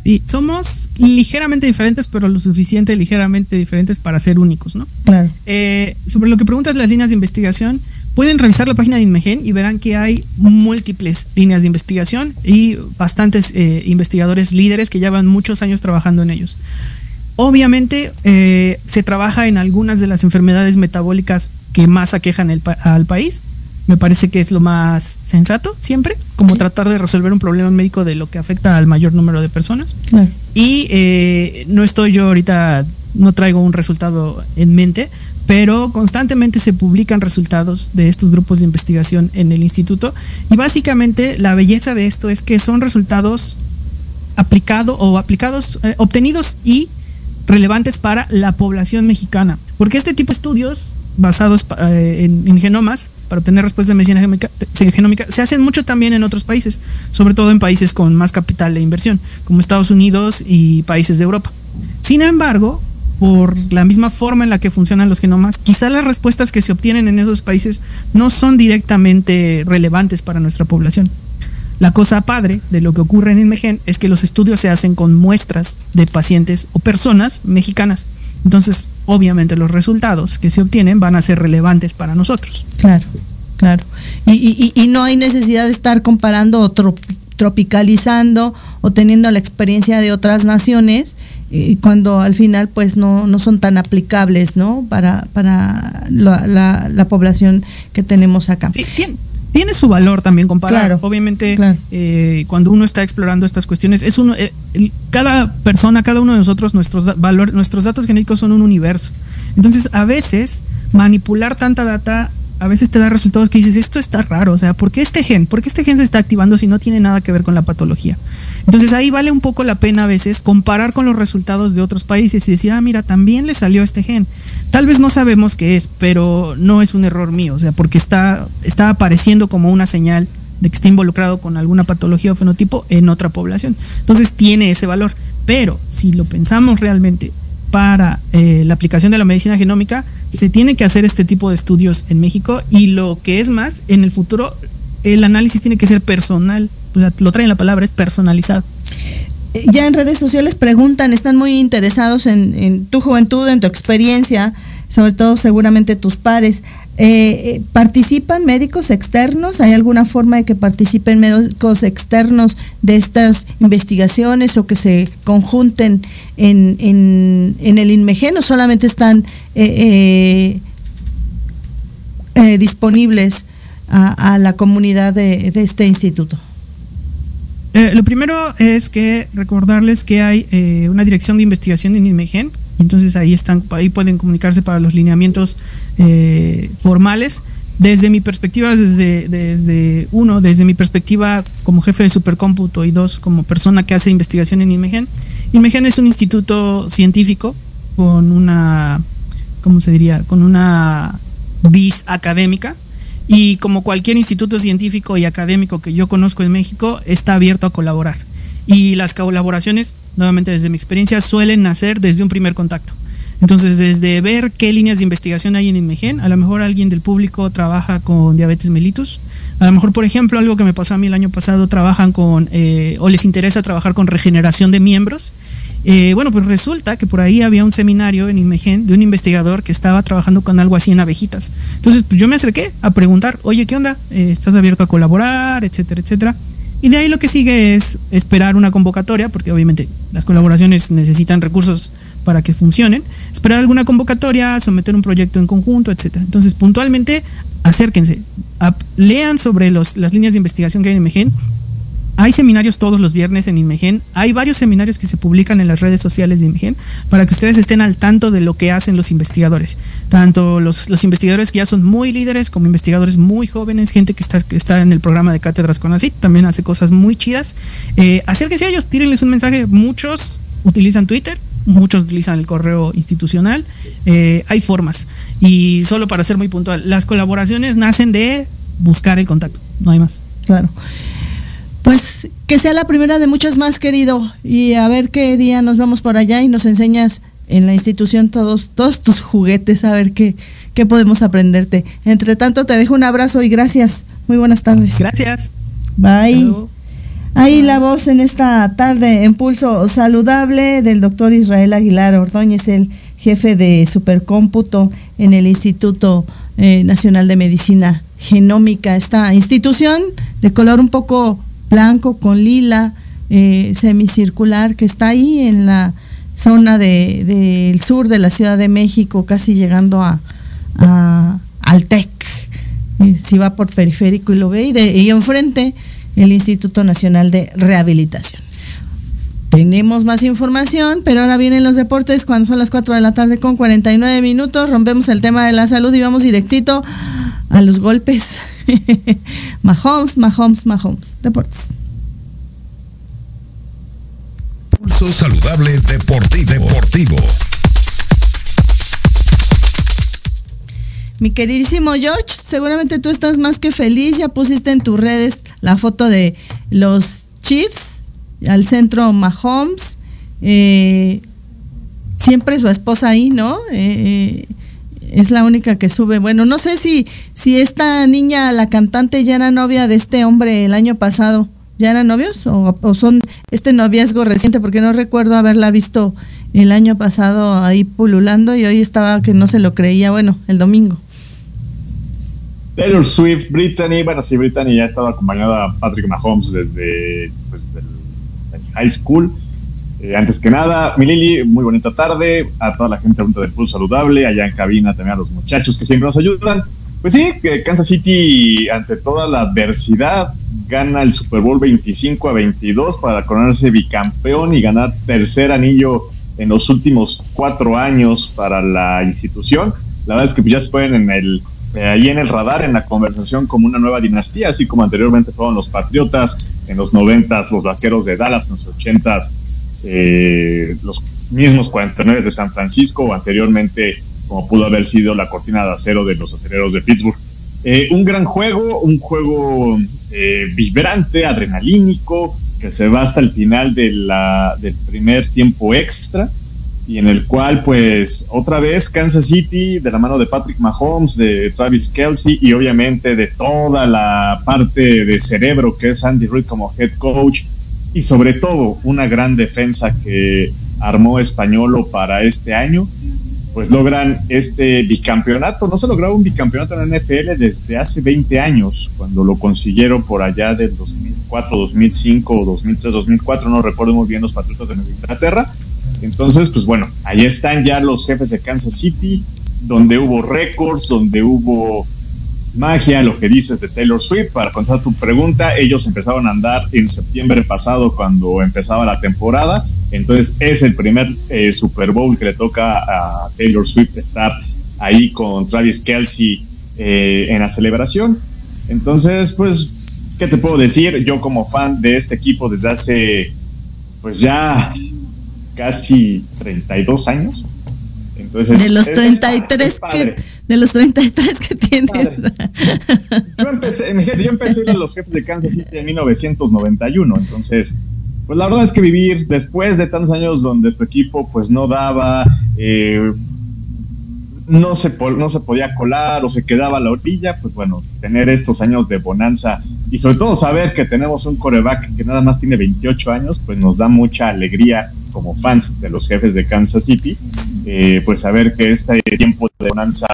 Y somos ligeramente diferentes, pero lo suficiente ligeramente diferentes para ser únicos, ¿no? Claro. Eh, sobre lo que preguntas las líneas de investigación, pueden revisar la página de Inmegen y verán que hay múltiples líneas de investigación y bastantes eh, investigadores líderes que llevan muchos años trabajando en ellos. Obviamente eh, se trabaja en algunas de las enfermedades metabólicas que más aquejan al país. Me parece que es lo más sensato siempre, como tratar de resolver un problema médico de lo que afecta al mayor número de personas. Y eh, no estoy yo ahorita, no traigo un resultado en mente, pero constantemente se publican resultados de estos grupos de investigación en el instituto. Y básicamente la belleza de esto es que son resultados aplicados o aplicados, eh, obtenidos y relevantes para la población mexicana. Porque este tipo de estudios basados eh, en, genomas para obtener respuestas de medicina genómica, se hacen mucho también en otros países, sobre todo en países con más capital de inversión, como Estados Unidos y países de Europa. Sin embargo, por la misma forma en la que funcionan los genomas, quizá las respuestas que se obtienen en esos países no son directamente relevantes para nuestra población. La cosa padre de lo que ocurre en Inmegen es que los estudios se hacen con muestras de pacientes o personas mexicanas. Entonces, obviamente los resultados que se obtienen van a ser relevantes para nosotros. Claro, claro. Y, y, y no hay necesidad de estar comparando o tropicalizando o teniendo la experiencia de otras naciones eh, cuando al final pues no, no son tan aplicables no para, para la, la, población que tenemos acá. Sí, tiene, su valor también comparar. Obviamente, eh, cuando uno está explorando estas cuestiones, es uno, eh, cada persona, cada uno de nosotros, nuestros, valor, nuestros datos genéticos son un universo. Entonces, a veces, manipular tanta data a veces te da resultados que dices, esto está raro, o sea, ¿por qué este gen? ¿Por qué este gen se está activando si no tiene nada que ver con la patología? Entonces ahí vale un poco la pena a veces comparar con los resultados de otros países y decir, ah, mira, también le salió este gen. Tal vez no sabemos qué es, pero no es un error mío, o sea, porque está, está apareciendo como una señal de que está involucrado con alguna patología o fenotipo en otra población. Entonces tiene ese valor. Pero si lo pensamos realmente para eh, la aplicación de la medicina genómica, se tiene que hacer este tipo de estudios en México y lo que es más, en el futuro el análisis tiene que ser personal lo traen la palabra, es personalizado. Eh, ya en redes sociales preguntan, están muy interesados en, tu juventud, en tu experiencia, sobre todo seguramente tus pares. Eh, eh, ¿Participan médicos externos? ¿Hay alguna forma de que participen médicos externos de estas investigaciones o que se conjunten en, en, el INMEGEN o solamente están disponibles a, la comunidad de este instituto? Eh, lo primero es que recordarles que hay eh, una dirección de investigación en INMEGEN, entonces ahí están, ahí pueden comunicarse para los lineamientos eh, formales. Desde mi perspectiva, desde, desde uno, desde mi perspectiva como jefe de supercómputo y dos, como persona que hace investigación en INMEGEN, INMEGEN es un instituto científico con una, ¿cómo se diría? Con una vis académica y como cualquier instituto científico y académico que yo conozco en México, está abierto a colaborar. Y las colaboraciones, nuevamente desde mi experiencia, suelen nacer desde un primer contacto. Entonces, desde ver qué líneas de investigación hay en Inmegen, a lo mejor alguien del público trabaja con diabetes mellitus, a lo mejor, por ejemplo, algo que me pasó a mí el año pasado, trabajan con, eh, o les interesa trabajar con regeneración de miembros, eh, bueno, pues resulta que por ahí había un seminario en Inmegen de un investigador que estaba trabajando con algo así en abejitas. Entonces, pues yo me acerqué a preguntar, oye, ¿qué onda? Eh, ¿Estás abierto a colaborar? Etcétera, etcétera. Y de ahí lo que sigue es esperar una convocatoria, porque obviamente las colaboraciones necesitan recursos para que funcionen. Esperar alguna convocatoria, someter un proyecto en conjunto, etcétera. Entonces, puntualmente, acérquense, lean sobre las líneas de investigación que hay en Inmegen hay seminarios todos los viernes en Inmegen. Hay varios seminarios que se publican en las redes sociales de Inmegen para que ustedes estén al tanto de lo que hacen los investigadores. Tanto los, investigadores que ya son muy líderes como investigadores muy jóvenes, gente que está, que está en el programa de cátedras con ACID, también hace cosas muy chidas. Eh, acérquense a ellos, tírenles un mensaje. Muchos utilizan Twitter, muchos utilizan el correo institucional. Eh, hay formas. Y solo para ser muy puntual, las colaboraciones nacen de buscar el contacto, no hay más. Claro. Pues que sea la primera de muchas más, querido. Y a ver qué día nos vamos por allá y nos enseñas en la institución todos, todos tus juguetes, a ver qué, qué podemos aprenderte. Entre tanto, te dejo un abrazo y gracias. Muy buenas tardes. Gracias. Bye. Ahí la voz en esta tarde en pulso saludable del doctor Israel Aguilar Ordóñez, el jefe de supercómputo en el Instituto eh, Nacional de Medicina Genómica, esta institución de color un poco blanco con lila eh, semicircular que está ahí en la zona del de, sur de la Ciudad de México, casi llegando a, al TEC. Eh, si va por periférico y lo ve, y, enfrente el Instituto Nacional de Rehabilitación. Tenemos más información, pero ahora vienen los deportes cuando son las 4 de la tarde con 49 minutos. Rompemos el tema de la salud y vamos directito a los golpes. Mahomes, Mahomes, Mahomes. Deportes. Pulso saludable deportivo. deportivo. Mi queridísimo George, seguramente tú estás más que feliz. Ya pusiste en tus redes la foto de los Chiefs al centro Mahomes. Eh, siempre su esposa ahí, ¿no? Eh, es la única que sube. Bueno, no sé si, si esta niña, la cantante, ya era novia de este hombre el año pasado. ¿Ya eran novios o, son este noviazgo reciente? Porque no recuerdo haberla visto el año pasado ahí pululando y hoy estaba que no se lo creía, bueno, el domingo. Taylor Swift, Brittany, bueno, sí, Brittany ya ha estado acompañada a Patrick Mahomes desde, pues, el high school. Eh, antes que nada, Milili, muy bonita tarde. A toda la gente de del Pulso Saludable, allá en cabina también a los muchachos que siempre nos ayudan. Pues sí, que Kansas City, ante toda la adversidad, gana el Super Bowl 25 a 22 para coronarse bicampeón y ganar tercer anillo en los últimos cuatro años para la institución. La verdad es que ya se pueden en el eh, ahí en el radar, en la conversación como una nueva dinastía, así como anteriormente fueron los Patriotas, en los noventas los Vaqueros de Dallas, en los ochentas eh, los mismos 49 de San Francisco, o anteriormente como pudo haber sido la cortina de acero de los aceleros de Pittsburgh. Eh, un gran juego, un juego vibrante, adrenalínico, que se va hasta el final de la, del primer tiempo extra y en el cual pues otra vez Kansas City de la mano de Patrick Mahomes, de Travis Kelsey y obviamente de toda la parte de cerebro que es Andy Reid como head coach y sobre todo una gran defensa que armó Españolo para este año, pues logran este bicampeonato. No se lograba un bicampeonato en la NFL desde hace 20 años, cuando lo consiguieron por allá del 2004, 2005 o 2003, 2004, no recuerdo muy bien los Patriotas de Inglaterra entonces, pues bueno, ahí están ya los jefes de Kansas City, donde hubo récords, donde hubo magia, lo que dices de Taylor Swift. Para contestar tu pregunta, ellos empezaron a andar en septiembre pasado cuando empezaba la temporada. Entonces es el primer eh, Super Bowl que le toca a Taylor Swift estar ahí con Travis Kelsey eh, en la celebración. Entonces, pues, ¿qué te puedo decir? Yo como fan de este equipo desde hace, pues ya casi 32 años. Entonces, de los 33 que de los 33 que tienes. Yo empecé, yo empecé a los jefes de Kansas City en 1991, entonces pues la verdad es que vivir después de tantos años donde tu equipo pues no daba eh, no se, no se podía colar o se quedaba a la orilla, pues bueno, tener estos años de bonanza y sobre todo saber que tenemos un coreback que nada más tiene 28 años, pues nos da mucha alegría como fans de los jefes de Kansas City, eh, pues saber que este tiempo de bonanza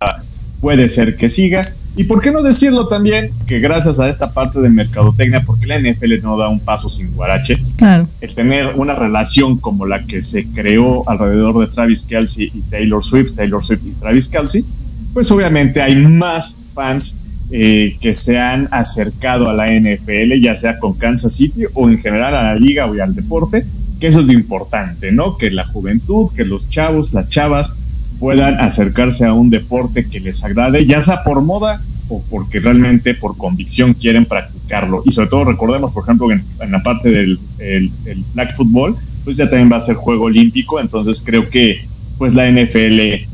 puede ser que siga. Y por qué no decirlo también que gracias a esta parte de mercadotecnia, porque la NFL no da un paso sin guarache, claro. el tener una relación como la que se creó alrededor de Travis Kelsey y Taylor Swift, Taylor Swift y Travis Kelsey, pues obviamente hay más fans eh, que se han acercado a la NFL, ya sea con Kansas City o en general a la liga o al deporte, que eso es lo importante, ¿no? Que la juventud, que los chavos, las chavas puedan acercarse a un deporte que les agrade, ya sea por moda o porque realmente por convicción quieren practicarlo. Y sobre todo recordemos, por ejemplo, en, en la parte del el, el Black Football, pues ya también va a ser juego olímpico, entonces creo que pues la NFL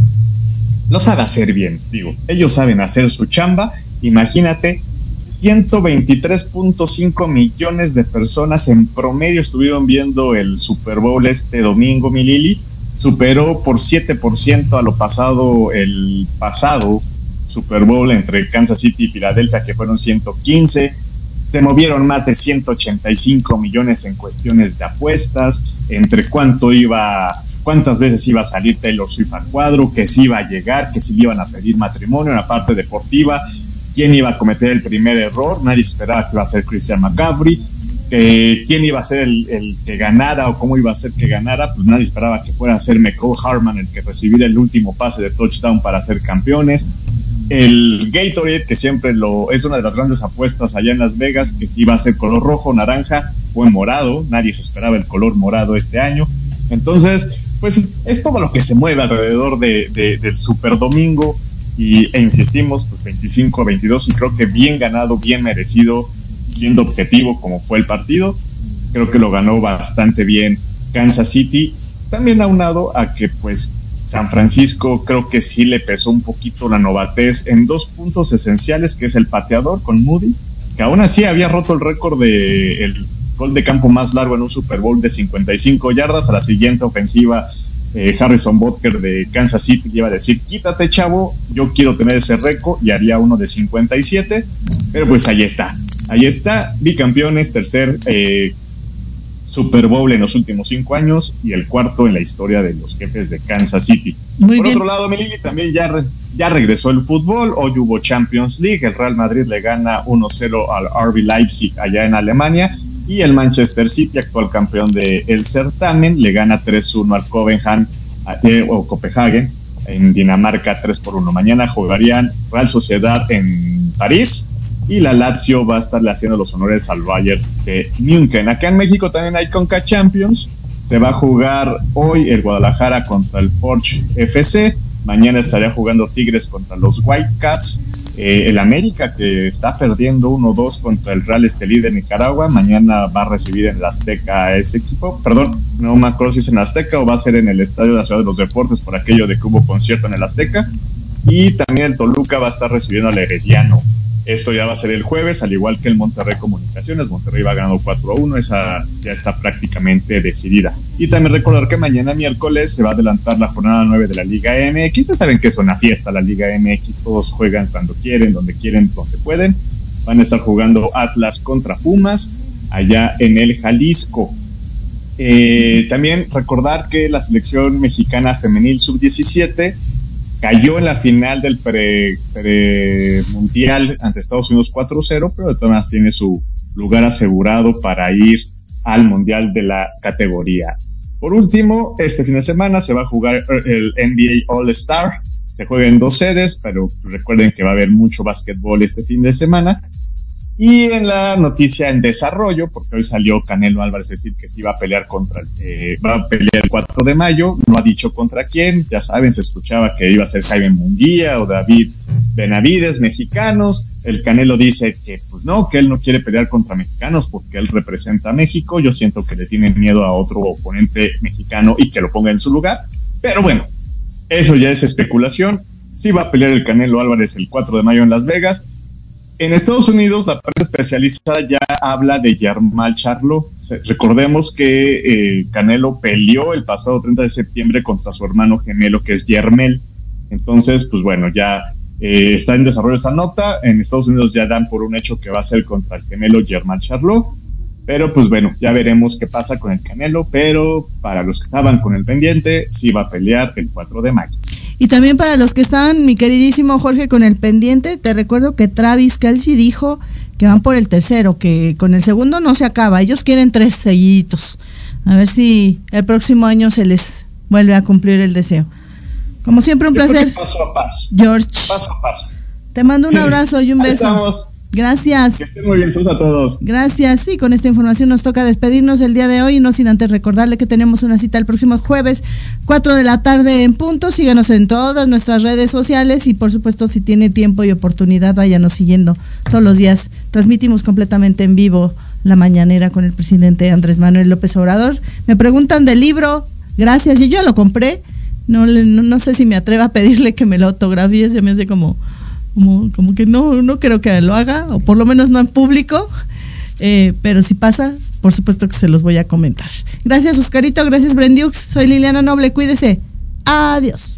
no sabe hacer bien, digo, ellos saben hacer su chamba, imagínate 123.5 millones de personas en promedio estuvieron viendo el Super Bowl este domingo, mi Lili. Superó por 7% a lo pasado el pasado Super Bowl entre Kansas City y Filadelfia, que fueron 115. Se movieron más de 185 millones en cuestiones de apuestas, entre cuánto iba, cuántas veces iba a salir Taylor Swift al cuadro, que si iba a llegar, que si le iban a pedir matrimonio en la parte deportiva quién iba a cometer el primer error, nadie esperaba que iba a ser Christian McCaffrey, quién iba a ser el, que ganara o cómo iba a ser que ganara, pues nadie esperaba que fuera a ser McCall Harman el que recibiera el último pase de touchdown para ser campeones. El Gatorade, que siempre lo es una de las grandes apuestas allá en Las Vegas, que iba a ser color rojo, naranja, fue morado, nadie se esperaba el color morado este año. Entonces, pues es todo lo que se mueve alrededor de, del Super Domingo y, e insistimos, pues 25 a 22 y creo que bien ganado, bien merecido, siendo objetivo como fue el partido. Creo que lo ganó bastante bien Kansas City. También aunado a que pues San Francisco creo que sí le pesó un poquito la novatez en dos puntos esenciales, que es el pateador con Moody, que aún así había roto el récord de el gol de campo más largo en un Super Bowl de 55 yardas. A la siguiente ofensiva eh, Harrison Butker de Kansas City iba a decir, quítate chavo, yo quiero tener ese récord y haría uno de 57, pero pues ahí está, ahí está, bicampeones, tercer eh, Super Bowl en los últimos cinco años y el cuarto en la historia de los jefes de Kansas City. Por otro lado, Melili también ya, ya regresó el fútbol, hoy hubo Champions League, el Real Madrid le gana 1-0 al RB Leipzig allá en Alemania y el Manchester City, actual campeón del el certamen, le gana 3-1 al Copenhagen, eh, o Copenhagen en Dinamarca 3 por 1. Mañana jugarían Real Sociedad en París y la Lazio va a estarle haciendo los honores al Bayern de München. Acá en México también hay Conca Champions. Se va a jugar hoy el Guadalajara contra el Porsche FC. Mañana estaría jugando Tigres contra los Whitecaps. Eh, el América, que está perdiendo 1-2 contra el Real Estelí de Nicaragua, mañana va a recibir en el Azteca a ese equipo. Perdón, no me acuerdo si es en Azteca o va a ser en el Estadio de la Ciudad de los Deportes por aquello de que hubo concierto en el Azteca. Y también el Toluca va a estar recibiendo al Herediano eso ya va a ser el jueves, al igual que el Monterrey Comunicaciones. Monterrey va ganando 4 a 1, esa ya está prácticamente decidida. Y también recordar que mañana miércoles se va a adelantar la jornada 9 de la Liga MX. Ustedes saben que es una fiesta la Liga MX, todos juegan cuando quieren, donde quieren, donde pueden. Van a estar jugando Atlas contra Pumas allá en el Jalisco. Eh, también recordar que la selección mexicana femenil sub-17 cayó en la final del pre-mundial ante Estados Unidos 4-0, pero maneras tiene su lugar asegurado para ir al mundial de la categoría. Por último, este fin de semana se va a jugar el NBA All Star. Se juega en dos sedes, pero recuerden que va a haber mucho básquetbol este fin de semana. Y en la noticia en desarrollo, porque hoy salió Canelo Álvarez decir que se iba a pelear contra, eh, va a pelear el 4 de mayo, no ha dicho contra quién, ya saben, se escuchaba que iba a ser Jaime Munguía o David Benavides, mexicanos. El Canelo dice que pues no, que él no quiere pelear contra mexicanos porque él representa a México. Yo siento que le tienen miedo a otro oponente mexicano y que lo ponga en su lugar. Pero bueno, eso ya es especulación. Sí va a pelear el Canelo Álvarez el 4 de mayo en Las Vegas en Estados Unidos, la prensa especializada ya habla de Yarmal Charlo. Recordemos que eh, Canelo peleó el pasado 30 de septiembre contra su hermano gemelo, que es Yermel. Entonces, pues bueno, ya eh, está en desarrollo esta nota. En Estados Unidos ya dan por un hecho que va a ser contra el gemelo Yermal Charlo. Pero pues bueno, ya veremos qué pasa con el Canelo. Pero para los que estaban con el pendiente, sí va a pelear el 4 de mayo. Y también para los que están, mi queridísimo Jorge, con el pendiente, te recuerdo que Travis Kelsey dijo que van por el tercero, que con el segundo no se acaba, ellos quieren tres seguiditos. A ver si el próximo año se les vuelve a cumplir el deseo. Como siempre, un placer. Paso a paso. George. Paso a paso. Te mando un abrazo y un beso. Gracias. Que estén muy bien, a todos. Gracias. Y con esta información nos toca despedirnos el día de hoy, no sin antes recordarle que tenemos una cita el próximo jueves, 4 de la tarde en punto. Síganos en todas nuestras redes sociales y por supuesto si tiene tiempo y oportunidad, váyanos siguiendo todos los días. Transmitimos completamente en vivo la mañanera con el presidente Andrés Manuel López Obrador. Me preguntan del libro, gracias, y yo lo compré. No, no, no sé si me atrevo a pedirle que me lo autografíe, se me hace como como, que no, no creo que lo haga, o por lo menos no en público, eh, pero si pasa, por supuesto que se los voy a comentar. Gracias Oscarito, gracias Brendiux, soy Liliana Noble, cuídese. Adiós.